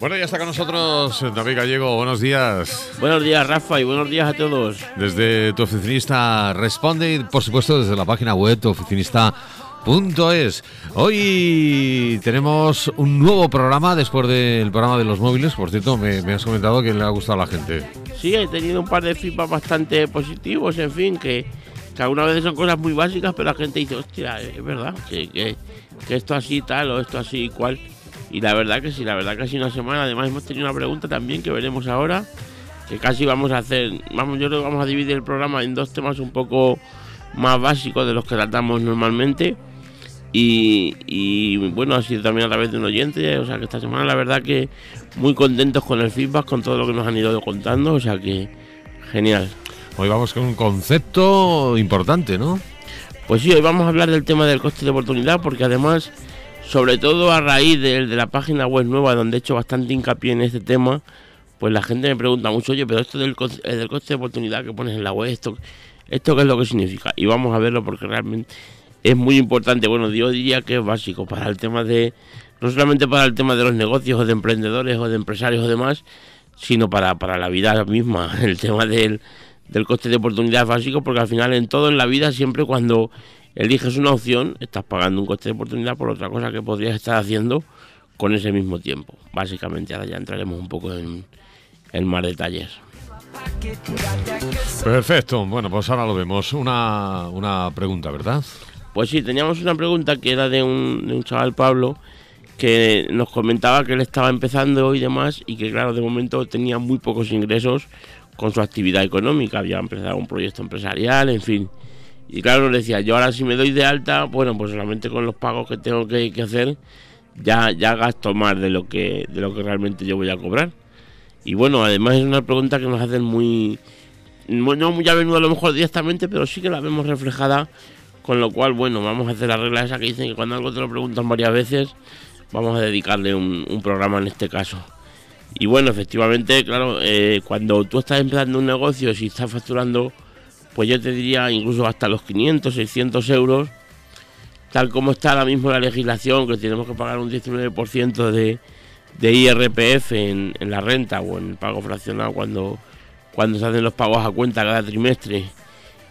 Bueno, ya está con nosotros David Gallego. Buenos días. Buenos días, Rafa, y buenos días a todos. Desde tu oficinista responde y, por supuesto, desde la página web tuoficinista.es. Hoy tenemos un nuevo programa después del programa de los móviles. Por cierto, me, has comentado que le ha gustado a la gente. Sí, he tenido un par de feedback bastante positivos, en fin, que, que algunas veces son cosas muy básicas, pero la gente dice, hostia, es verdad, que, que, que esto así tal o esto así cual. Y la verdad que sí, la verdad que ha una semana. Además hemos tenido una pregunta también que veremos ahora, que casi vamos a hacer, vamos, yo creo que vamos a dividir el programa en dos temas un poco más básicos de los que tratamos normalmente. Y, bueno, ha sido también a través de un oyente, o sea que esta semana la verdad que muy contentos con el feedback, con todo lo que nos han ido contando, o sea que genial. Hoy vamos con un concepto importante, ¿no? Pues sí, hoy vamos a hablar del tema del coste de oportunidad, porque además sobre todo a raíz de, la página web nueva donde he hecho bastante hincapié en este tema, pues la gente me pregunta mucho, oye, pero esto del, eh, del coste de oportunidad que pones en la web, esto, esto qué es lo que significa. Y vamos a verlo porque realmente es muy importante. Bueno, yo diría que es básico para el tema de, no solamente para el tema de los negocios o de emprendedores o de empresarios o demás, sino para, para la vida misma. El tema del, del coste de oportunidad es básico porque al final en todo en la vida siempre cuando eliges una opción, estás pagando un coste de oportunidad por otra cosa que podrías estar haciendo con ese mismo tiempo. Básicamente, ahora ya entraremos un poco en, más detalles. Perfecto, bueno, pues ahora lo vemos. Una, una pregunta, ¿verdad? Pues sí, teníamos una pregunta que era de un, de un chaval Pablo que nos comentaba que él estaba empezando y demás y que claro, de momento tenía muy pocos ingresos con su actividad económica, había empezado un proyecto empresarial, en fin. Y claro, nos decía, yo ahora si me doy de alta, bueno, pues solamente con los pagos que tengo que, hacer, ya, ya gasto más de lo que de lo que realmente yo voy a cobrar. Y bueno, además es una pregunta que nos hacen muy, no muy a menudo a lo mejor directamente, pero sí que la vemos reflejada, con lo cual, bueno, vamos a hacer la regla esa que dicen que cuando algo te lo preguntan varias veces, vamos a dedicarle un, programa en este caso. Y bueno, efectivamente, claro, eh, cuando tú estás empezando un negocio, si estás facturando pues yo te diría incluso hasta los 500, 600 euros, tal como está ahora mismo la legislación, que tenemos que pagar un 19% de, de IRPF en, la renta o en el pago fraccionado cuando, cuando se hacen los pagos a cuenta cada trimestre,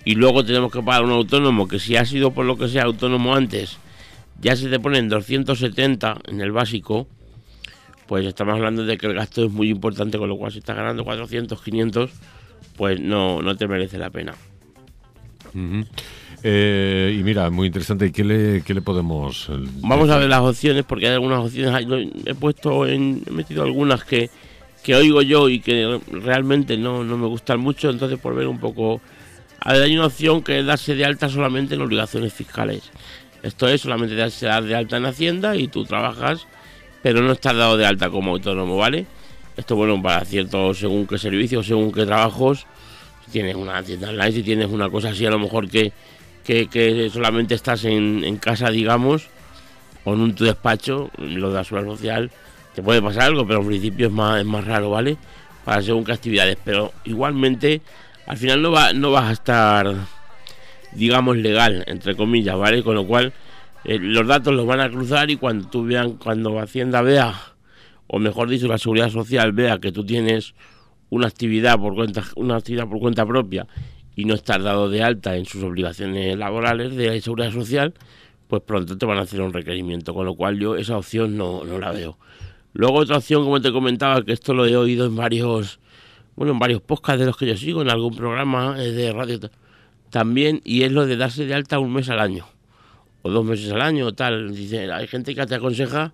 y luego tenemos que pagar un autónomo que si ha sido por lo que sea autónomo antes, ya se te ponen 270 en el básico, pues estamos hablando de que el gasto es muy importante, con lo cual si estás ganando 400, 500, pues no, no te merece la pena. Eh, y mira, muy interesante. ¿Qué le, qué le podemos.? Eh, Vamos a ver las opciones, porque hay algunas opciones. He puesto en, he metido algunas que, que oigo yo y que realmente no, no me gustan mucho. Entonces, por ver un poco. A ver, hay una opción que es darse de alta solamente en obligaciones fiscales. Esto es solamente darse de alta en Hacienda y tú trabajas, pero no estás dado de alta como autónomo, ¿vale? Esto, bueno, para ciertos, según qué servicios, según qué trabajos tienes una tienda online, si tienes una cosa así, a lo mejor que, que, solamente estás en, casa, digamos, o en un tu despacho, lo de la seguridad social, te puede pasar algo, pero en principio es más, es más raro, ¿vale? Para según qué actividades, pero igualmente al final no, va, no vas a estar, digamos, legal, entre comillas, ¿vale? Con lo cual eh, los datos los van a cruzar y cuando tú vean, cuando Hacienda vea, o mejor dicho, la seguridad social vea que tú tienes una actividad por cuenta, una actividad por cuenta propia y no estar dado de alta en sus obligaciones laborales de seguridad social, pues pronto te van a hacer un requerimiento, con lo cual yo esa opción no, no la veo. Luego otra opción, como te comentaba, que esto lo he oído en varios, bueno, en varios podcasts de los que yo sigo, en algún programa eh, de radio también, y es lo de darse de alta un mes al año, o dos meses al año, tal. Dice, hay gente que te aconseja,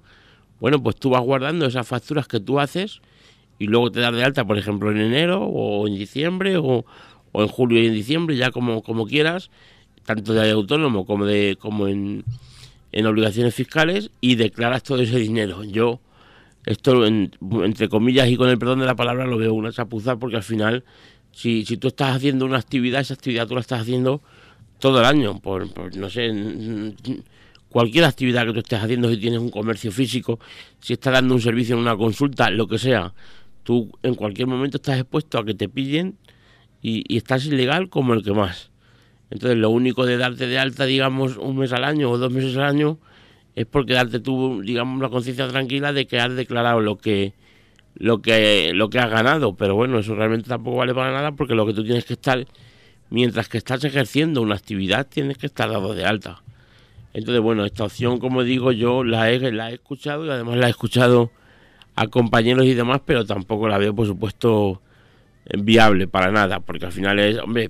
bueno, pues tú vas guardando esas facturas que tú haces, y luego te das de alta, por ejemplo, en enero o en diciembre o, en julio y en diciembre, ya como, como quieras, tanto de autónomo como, de, como en, en obligaciones fiscales y declaras todo ese dinero. Yo, esto entre comillas y con el perdón de la palabra, lo veo una chapuza porque al final, si, si tú estás haciendo una actividad, esa actividad tú la estás haciendo todo el año, por, por no sé, cualquier actividad que tú estés haciendo, si tienes un comercio físico, si estás dando un servicio en una consulta, lo que sea, tú en cualquier momento estás expuesto a que te pillen y, estás ilegal como el que más. Entonces lo único de darte de alta, digamos, un mes al año o dos meses al año, es porque darte tú, digamos, la conciencia tranquila de que has declarado lo que, lo que, lo que has ganado, pero bueno, eso realmente tampoco vale para nada porque lo que tú tienes que estar, mientras que estás ejerciendo una actividad, tienes que estar dado de alta. Entonces, bueno, esta opción, como digo, yo la he, la he escuchado y además la he escuchado a compañeros y demás, pero tampoco la veo, por supuesto, viable para nada, porque al final es, hombre,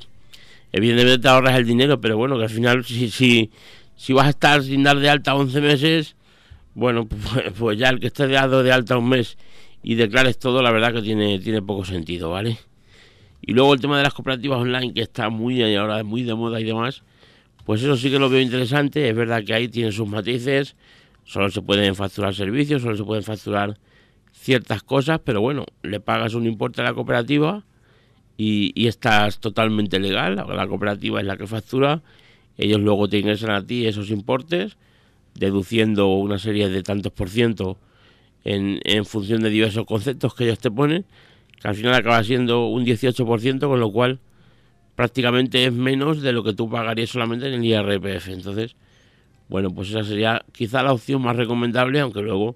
evidentemente te ahorras el dinero, pero bueno, que al final si, si, si vas a estar sin dar de alta 11 meses, bueno, pues, pues, ya el que esté dado de alta un mes y declares todo, la verdad que tiene, tiene poco sentido, ¿vale? Y luego el tema de las cooperativas online, que está muy ahora muy de moda y demás, pues eso sí que lo veo interesante. Es verdad que ahí tiene sus matices. Solo se pueden facturar servicios, solo se pueden facturar ciertas cosas, pero bueno, le pagas un importe a la cooperativa y, estás totalmente legal. La cooperativa es la que factura. Ellos luego te ingresan a ti esos importes, deduciendo una serie de tantos por ciento en, en función de diversos conceptos que ellos te ponen, que al final acaba siendo un 18%, con lo cual prácticamente es menos de lo que tú pagarías solamente en el IRPF. Entonces, bueno, pues esa sería quizá la opción más recomendable, aunque luego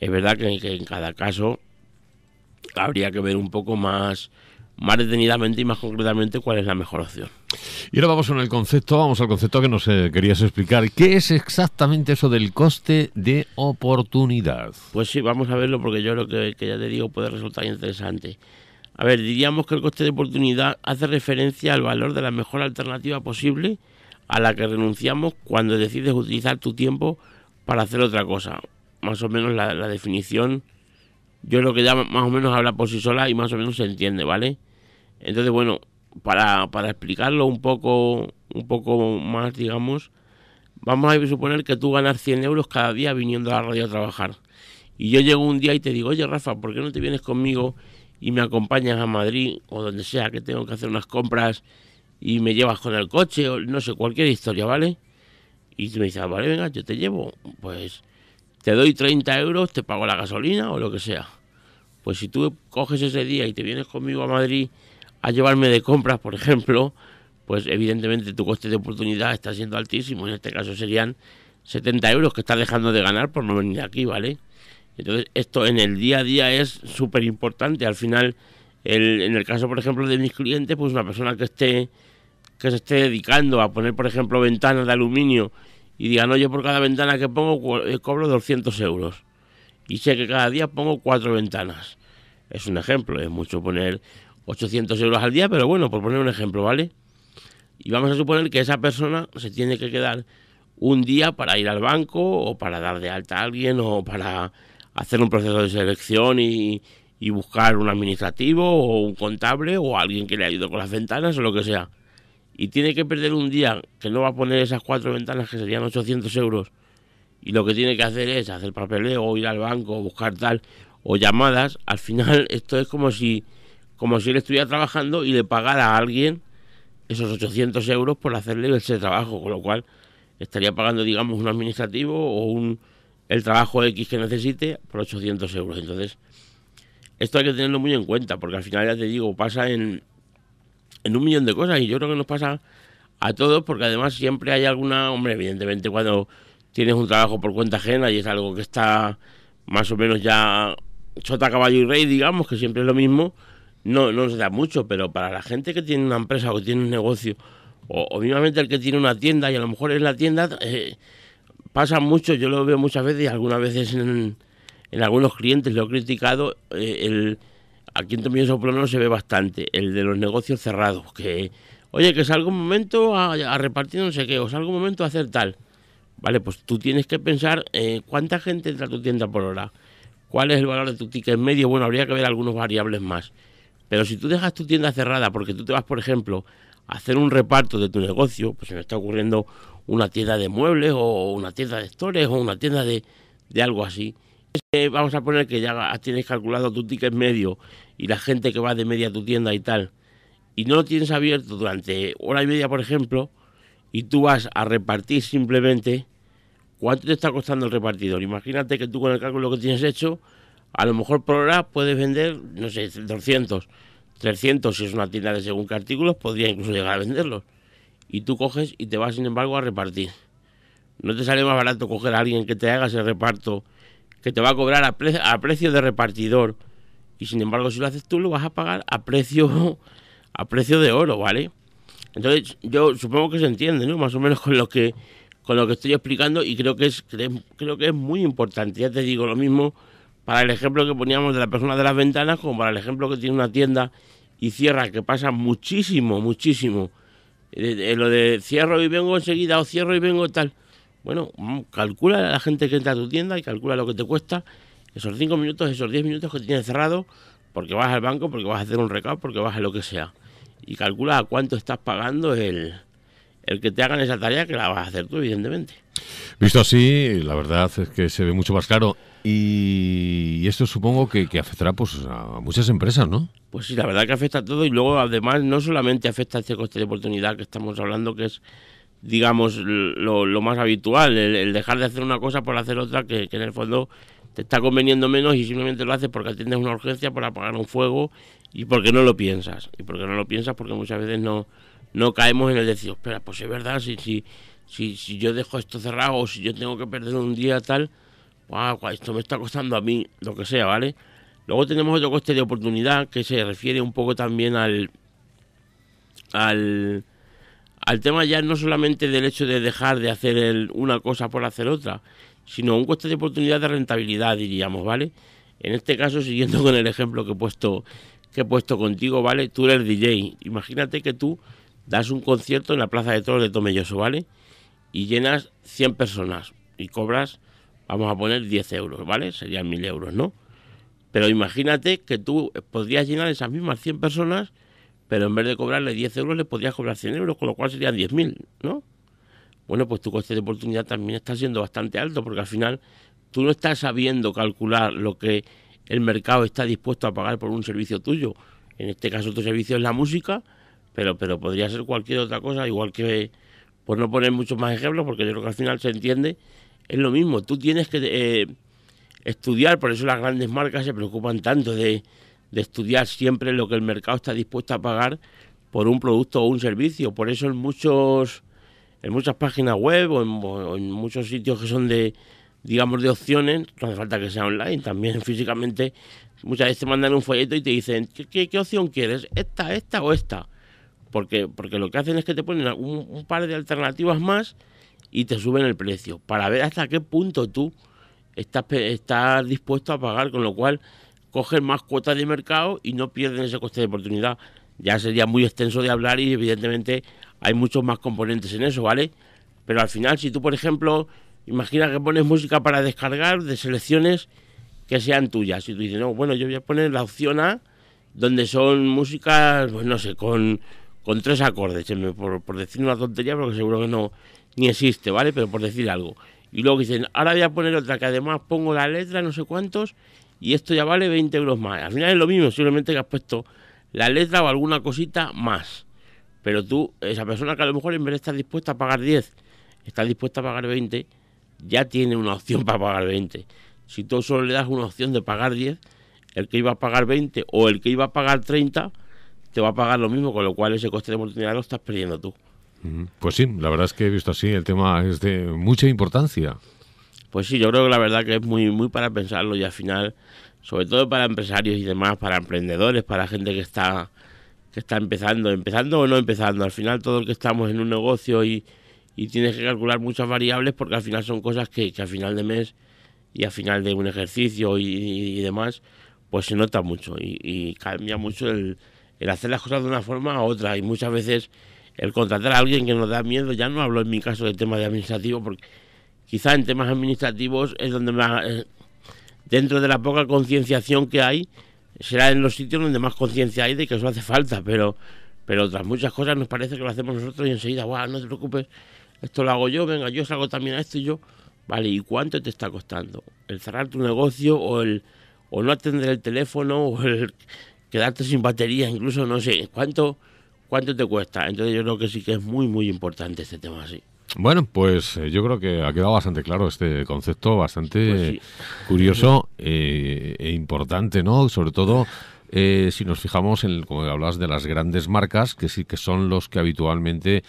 es verdad que, en cada caso habría que ver un poco más, más detenidamente y más concretamente cuál es la mejor opción. Y ahora vamos con el concepto, vamos al concepto que nos eh, querías explicar. ¿Qué es exactamente eso del coste de oportunidad? Pues sí, vamos a verlo porque yo creo que, que ya te digo puede resultar interesante. A ver, diríamos que el coste de oportunidad hace referencia al valor de la mejor alternativa posible a la que renunciamos cuando decides utilizar tu tiempo para hacer otra cosa. Más o menos la, definición, yo creo que ya más o menos habla por sí sola y más o menos se entiende, ¿vale? Entonces, bueno, para, para explicarlo un poco, un poco más, digamos, vamos a suponer que tú ganas 100 euros cada día viniendo a la radio a trabajar. Y yo llego un día y te digo, oye Rafa, ¿por qué no te vienes conmigo y me acompañas a Madrid o donde sea que tengo que hacer unas compras y me llevas con el coche o no sé, cualquier historia, ¿vale? Y me dices, ah, vale, venga, yo te llevo. Pues te doy 30 euros, te pago la gasolina o lo que sea. Pues si tú coges ese día y te vienes conmigo a Madrid a llevarme de compras, por ejemplo, pues evidentemente tu coste de oportunidad está siendo altísimo. En este caso serían 70 euros que estás dejando de ganar por no venir aquí, ¿vale? Entonces, esto en el día a día es súper importante. Al final, el, en el caso, por ejemplo, de mis clientes, pues una persona que esté que se esté dedicando a poner, por ejemplo, ventanas de aluminio y diga, no, yo por cada ventana que pongo eh, cobro 200 euros. Y sé que cada día pongo cuatro ventanas. Es un ejemplo, es mucho poner 800 euros al día, pero bueno, por poner un ejemplo, ¿vale? Y vamos a suponer que esa persona se tiene que quedar un día para ir al banco o para dar de alta a alguien o para hacer un proceso de selección y, buscar un administrativo o un contable o alguien que le ayude con las ventanas o lo que sea. Y tiene que perder un día que no va a poner esas cuatro ventanas que serían 800 euros y lo que tiene que hacer es hacer papeleo ir al banco buscar tal o llamadas. Al final esto es como si, como si él estuviera trabajando y le pagara a alguien esos 800 euros por hacerle ese trabajo, con lo cual estaría pagando, digamos, un administrativo o un el trabajo X que necesite por 800 euros. Entonces, esto hay que tenerlo muy en cuenta, porque al final, ya te digo, pasa en, en un millón de cosas y yo creo que nos pasa a todos, porque además siempre hay alguna, hombre, evidentemente cuando tienes un trabajo por cuenta ajena y es algo que está más o menos ya chota, caballo y rey, digamos, que siempre es lo mismo, no, no se da mucho, pero para la gente que tiene una empresa o que tiene un negocio, o, o el que tiene una tienda y a lo mejor es la tienda... Eh, pasa mucho, yo lo veo muchas veces y algunas veces en, algunos clientes lo he criticado, eh, el, aquí en Tomillos por lo menos se ve bastante, el de los negocios cerrados, que, oye, que salga un momento a, repartir no sé qué, o salga un momento a hacer tal. Vale, pues tú tienes que pensar eh, cuánta gente entra a tu tienda por hora, cuál es el valor de tu ticket medio, bueno, habría que ver algunos variables más. Pero si tú dejas tu tienda cerrada porque tú te vas, por ejemplo, a hacer un reparto de tu negocio, pues se me está ocurriendo una tienda de muebles o una tienda de stores o una tienda de, algo así. vamos a poner que ya tienes calculado tu ticket medio y la gente que va de media a tu tienda y tal, y no lo tienes abierto durante hora y media, por ejemplo, y tú vas a repartir simplemente, ¿cuánto te está costando el repartidor? Imagínate que tú con el cálculo que tienes hecho, a lo mejor por hora puedes vender, no sé, 200, 300 si es una tienda de según qué artículos, podría incluso llegar a venderlos y tú coges y te vas, sin embargo, a repartir. No te sale más barato coger a alguien que te haga ese reparto, que te va a cobrar a, precio de repartidor y sin embargo si lo haces tú lo vas a pagar a precio a precio de oro, ¿vale? Entonces yo supongo que se entiende, ¿no? Más o menos con lo que con lo que estoy explicando y creo que es creo que es muy importante. Ya te digo lo mismo para el ejemplo que poníamos de la persona de las ventanas como para el ejemplo que tiene una tienda y cierra, que pasa muchísimo, muchísimo. Lo de cierro y vengo enseguida o cierro y vengo tal. Bueno, mm, calcula a la gente que entra a tu tienda y calcula lo que te cuesta esos 5 minutos, esos 10 minutos que tienes cerrado, porque vas al banco, porque vas a hacer un recado, porque vas a lo que sea. Y calcula a cuánto estás pagando el, el que te hagan esa tarea, que la vas a hacer tú, evidentemente. Visto así, la verdad es que se ve mucho más claro. Y esto supongo que, afectará pues, a muchas empresas, ¿no? Pues sí, la verdad que afecta a todo y luego además no solamente afecta a este coste de oportunidad que estamos hablando, que es, digamos, lo, más habitual, el, dejar de hacer una cosa por hacer otra que, en el fondo te está conveniendo menos y simplemente lo haces porque atiendes una urgencia por apagar un fuego y porque no lo piensas. Y porque no lo piensas porque muchas veces no, no caemos en el decir, espera, pues es verdad, si, si, si, si yo dejo esto cerrado o si yo tengo que perder un día tal, wow, esto me está costando a mí, lo que sea, ¿vale? Luego tenemos otro coste de oportunidad que se refiere un poco también al, al, al tema ya no solamente del hecho de dejar de hacer una cosa por hacer otra, sino un coste de oportunidad de rentabilidad, diríamos, ¿vale? En este caso, siguiendo con el ejemplo que he puesto, que he puesto contigo, ¿vale? Tú eres DJ. Imagínate que tú das un concierto en la Plaza de Toros de Tomelloso, ¿vale? Y llenas 100 personas y cobras, vamos a poner 10 euros, ¿vale? Serían 1000 euros, ¿no? Pero imagínate que tú podrías llenar esas mismas 100 personas, pero en vez de cobrarle 10 euros, le podrías cobrar 100 euros, con lo cual serían 10.000, ¿no? Bueno, pues tu coste de oportunidad también está siendo bastante alto, porque al final tú no estás sabiendo calcular lo que el mercado está dispuesto a pagar por un servicio tuyo. En este caso tu servicio es la música, pero, pero podría ser cualquier otra cosa, igual que, por no poner muchos más ejemplos, porque yo creo que al final se entiende, es lo mismo. Tú tienes que eh, estudiar, por eso las grandes marcas se preocupan tanto de, estudiar siempre lo que el mercado está dispuesto a pagar por un producto o un servicio. Por eso en muchos en muchas páginas web o en, muchos sitios que son de digamos de opciones, no hace falta que sea online, también físicamente muchas veces te mandan un folleto y te dicen ¿qué, qué, opción quieres? ¿Esta, esta o esta? Porque, porque lo que hacen es que te ponen un, par de alternativas más y te suben el precio para ver hasta qué punto tú estás, dispuesto a pagar, con lo cual cogen más cuotas de mercado y no pierden ese coste de oportunidad. Ya sería muy extenso de hablar y evidentemente hay muchos más componentes en eso, ¿vale? Pero al final, si tú, por ejemplo, imagina que pones música para descargar de selecciones que sean tuyas, y tú dices, no, bueno, yo voy a poner la opción A, donde son músicas, pues no sé, con, con tres acordes, por, por decir una tontería, porque seguro que no ni existe, ¿vale? Pero por decir algo. Y luego dicen, ahora voy a poner otra que además pongo la letra, no sé cuántos, y esto ya vale 20 euros más. Al final es lo mismo, simplemente que has puesto la letra o alguna cosita más. Pero tú, esa persona que a lo mejor en vez de estar dispuesta a pagar 10, está dispuesta a pagar 20, ya tiene una opción para pagar 20. Si tú solo le das una opción de pagar 10, el que iba a pagar 20 o el que iba a pagar 30, te va a pagar lo mismo, con lo cual ese coste de oportunidad lo estás perdiendo tú. Pues sí, la verdad es que he visto así, el tema es de mucha importancia. Pues sí, yo creo que la verdad que es muy, muy para pensarlo y al final, sobre todo para empresarios y demás, para emprendedores, para gente que está, que está empezando, empezando o no empezando. Al final todo el que estamos en un negocio y, y tienes que calcular muchas variables porque al final son cosas que, que al final de mes y al final de un ejercicio y, demás, pues se nota mucho y, y cambia mucho el, el hacer las cosas de una forma a otra y muchas veces el contratar a alguien que nos da miedo, ya no hablo en mi caso de temas de administrativo, porque quizá en temas administrativos es donde más, eh, dentro de la poca concienciación que hay, será en los sitios donde más conciencia hay de que eso hace falta, pero, pero otras muchas cosas nos parece que lo hacemos nosotros y enseguida, wow, no te preocupes, esto lo hago yo, venga, yo salgo también a esto y yo, vale, ¿y cuánto te está costando? ¿El cerrar tu negocio o el o no atender el teléfono o el quedarte sin batería, incluso no sé, ¿cuánto? ¿Cuánto te cuesta? Entonces yo creo que sí que es muy, muy importante este tema así. Bueno, pues eh, yo creo que ha quedado bastante claro este concepto, bastante pues curioso eh, e importante, ¿no? Sobre todo eh, si nos fijamos en, como hablas, de las grandes marcas, que sí que son los que habitualmente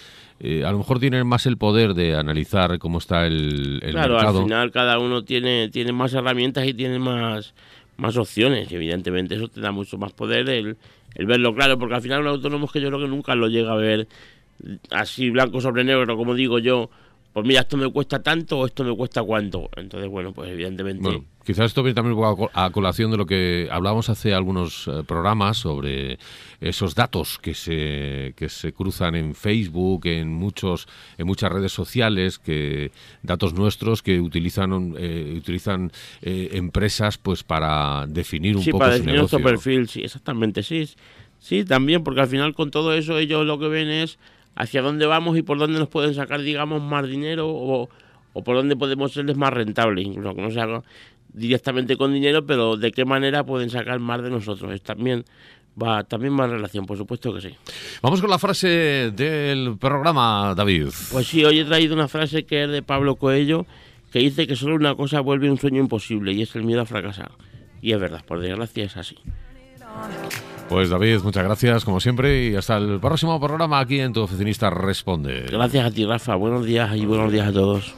a lo mejor tienen más el poder de analizar cómo está el, el claro, al final cada uno tiene, tiene más herramientas y tiene más más opciones. Evidentemente eso te da mucho más poder el, el verlo claro, porque al final un autónomo es que yo creo que nunca lo llega a ver así blanco sobre negro, como digo yo, pues mira, esto me cuesta tanto o esto me cuesta cuánto. Entonces, bueno, pues evidentemente... Bueno, quizás esto viene también a colación de lo que hablábamos hace algunos eh, programas sobre esos datos que se, que se cruzan en Facebook, en muchos en muchas redes sociales, que datos nuestros que utilizan eh, utilizan eh, empresas pues para definir un sí, poco para su definir negocio. nuestro perfil, sí, exactamente, sí. Sí, también, porque al final con todo eso ellos lo que ven es hacia dónde vamos y por dónde nos pueden sacar, digamos, más dinero o, por dónde podemos serles más rentables, incluso que no se haga directamente con dinero, pero de qué manera pueden sacar más de nosotros. Es también va también más relación, por supuesto que sí. Vamos con la frase del programa, David. Pues sí, hoy he traído una frase que es de Pablo Coelho, que dice que solo una cosa vuelve un sueño imposible y es el miedo a fracasar. Y es verdad, por desgracia es así. Pues David, muchas gracias como siempre y hasta el próximo programa aquí en Tu Oficinista Responde. Gracias a ti Rafa, buenos días y buenos días a todos.